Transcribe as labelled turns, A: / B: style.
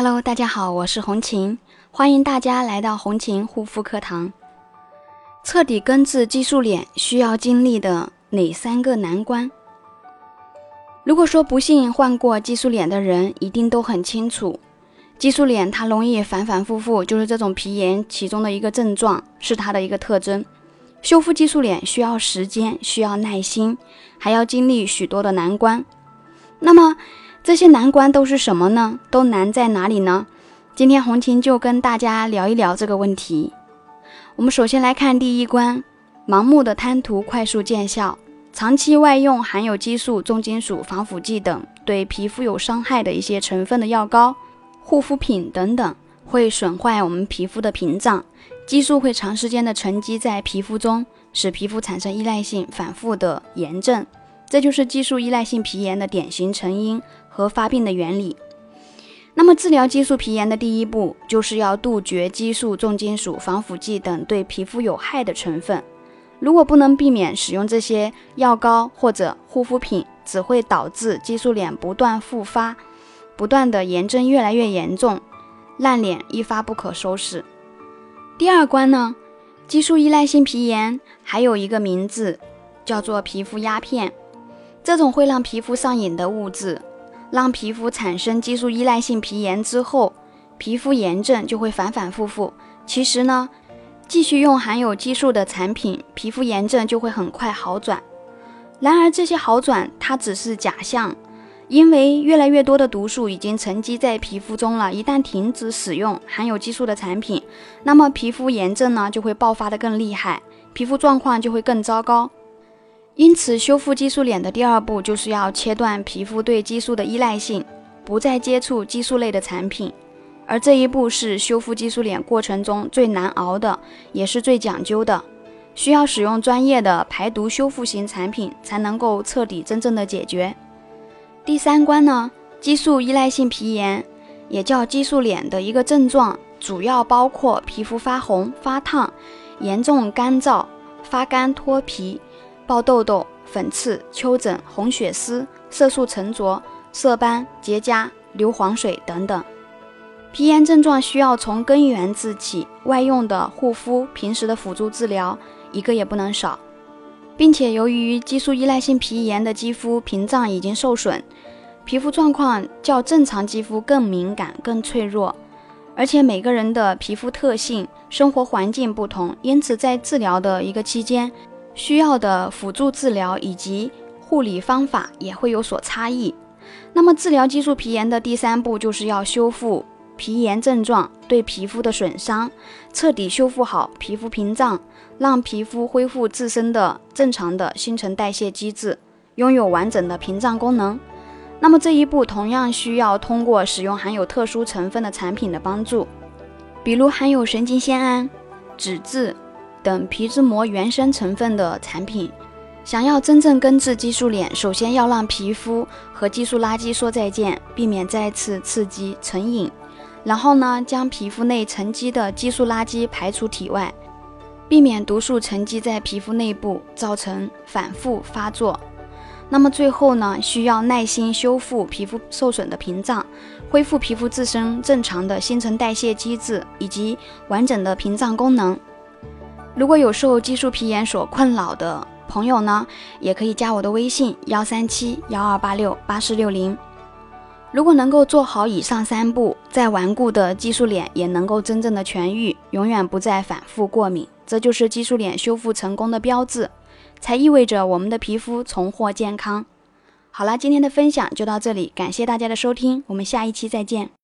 A: Hello，大家好，我是红琴，欢迎大家来到红琴护肤课堂。彻底根治激素脸需要经历的哪三个难关？如果说不幸患过激素脸的人，一定都很清楚，激素脸它容易反反复复，就是这种皮炎其中的一个症状，是它的一个特征。修复激素脸需要时间，需要耐心，还要经历许多的难关。那么，这些难关都是什么呢？都难在哪里呢？今天红琴就跟大家聊一聊这个问题。我们首先来看第一关：盲目的贪图快速见效，长期外用含有激素、重金属、防腐剂等对皮肤有伤害的一些成分的药膏、护肤品等等，会损坏我们皮肤的屏障。激素会长时间的沉积在皮肤中，使皮肤产生依赖性，反复的炎症。这就是激素依赖性皮炎的典型成因。和发病的原理。那么，治疗激素皮炎的第一步就是要杜绝激素、重金属、防腐剂等对皮肤有害的成分。如果不能避免使用这些药膏或者护肤品，只会导致激素脸不断复发，不断的炎症越来越严重，烂脸一发不可收拾。第二关呢，激素依赖性皮炎还有一个名字叫做皮肤鸦片，这种会让皮肤上瘾的物质。让皮肤产生激素依赖性皮炎之后，皮肤炎症就会反反复复。其实呢，继续用含有激素的产品，皮肤炎症就会很快好转。然而这些好转它只是假象，因为越来越多的毒素已经沉积在皮肤中了。一旦停止使用含有激素的产品，那么皮肤炎症呢就会爆发的更厉害，皮肤状况就会更糟糕。因此，修复激素脸的第二步就是要切断皮肤对激素的依赖性，不再接触激素类的产品。而这一步是修复激素脸过程中最难熬的，也是最讲究的，需要使用专业的排毒修复型产品才能够彻底真正的解决。第三关呢，激素依赖性皮炎，也叫激素脸的一个症状，主要包括皮肤发红、发烫、严重干燥、发干脱皮。爆痘痘、粉刺、丘疹、红血丝、色素沉着、色斑、结痂、流黄水等等。皮炎症状需要从根源治起，外用的护肤、平时的辅助治疗一个也不能少。并且由于激素依赖性皮炎的肌肤屏障已经受损，皮肤状况较正常肌肤更敏感、更脆弱。而且每个人的皮肤特性、生活环境不同，因此在治疗的一个期间。需要的辅助治疗以及护理方法也会有所差异。那么，治疗激素皮炎的第三步就是要修复皮炎症状对皮肤的损伤，彻底修复好皮肤屏障，让皮肤恢复自身的正常的新陈代谢机制，拥有完整的屏障功能。那么这一步同样需要通过使用含有特殊成分的产品的帮助，比如含有神经酰胺、脂质。等皮脂膜原生成分的产品，想要真正根治激素脸，首先要让皮肤和激素垃圾说再见，避免再次刺激成瘾。然后呢，将皮肤内沉积的激素垃圾排出体外，避免毒素沉积在皮肤内部，造成反复发作。那么最后呢，需要耐心修复皮肤受损的屏障，恢复皮肤自身正常的新陈代谢机制以及完整的屏障功能。如果有受激素皮炎所困扰的朋友呢，也可以加我的微信幺三七幺二八六八四六零。如果能够做好以上三步，再顽固的激素脸也能够真正的痊愈，永远不再反复过敏，这就是激素脸修复成功的标志，才意味着我们的皮肤重获健康。好了，今天的分享就到这里，感谢大家的收听，我们下一期再见。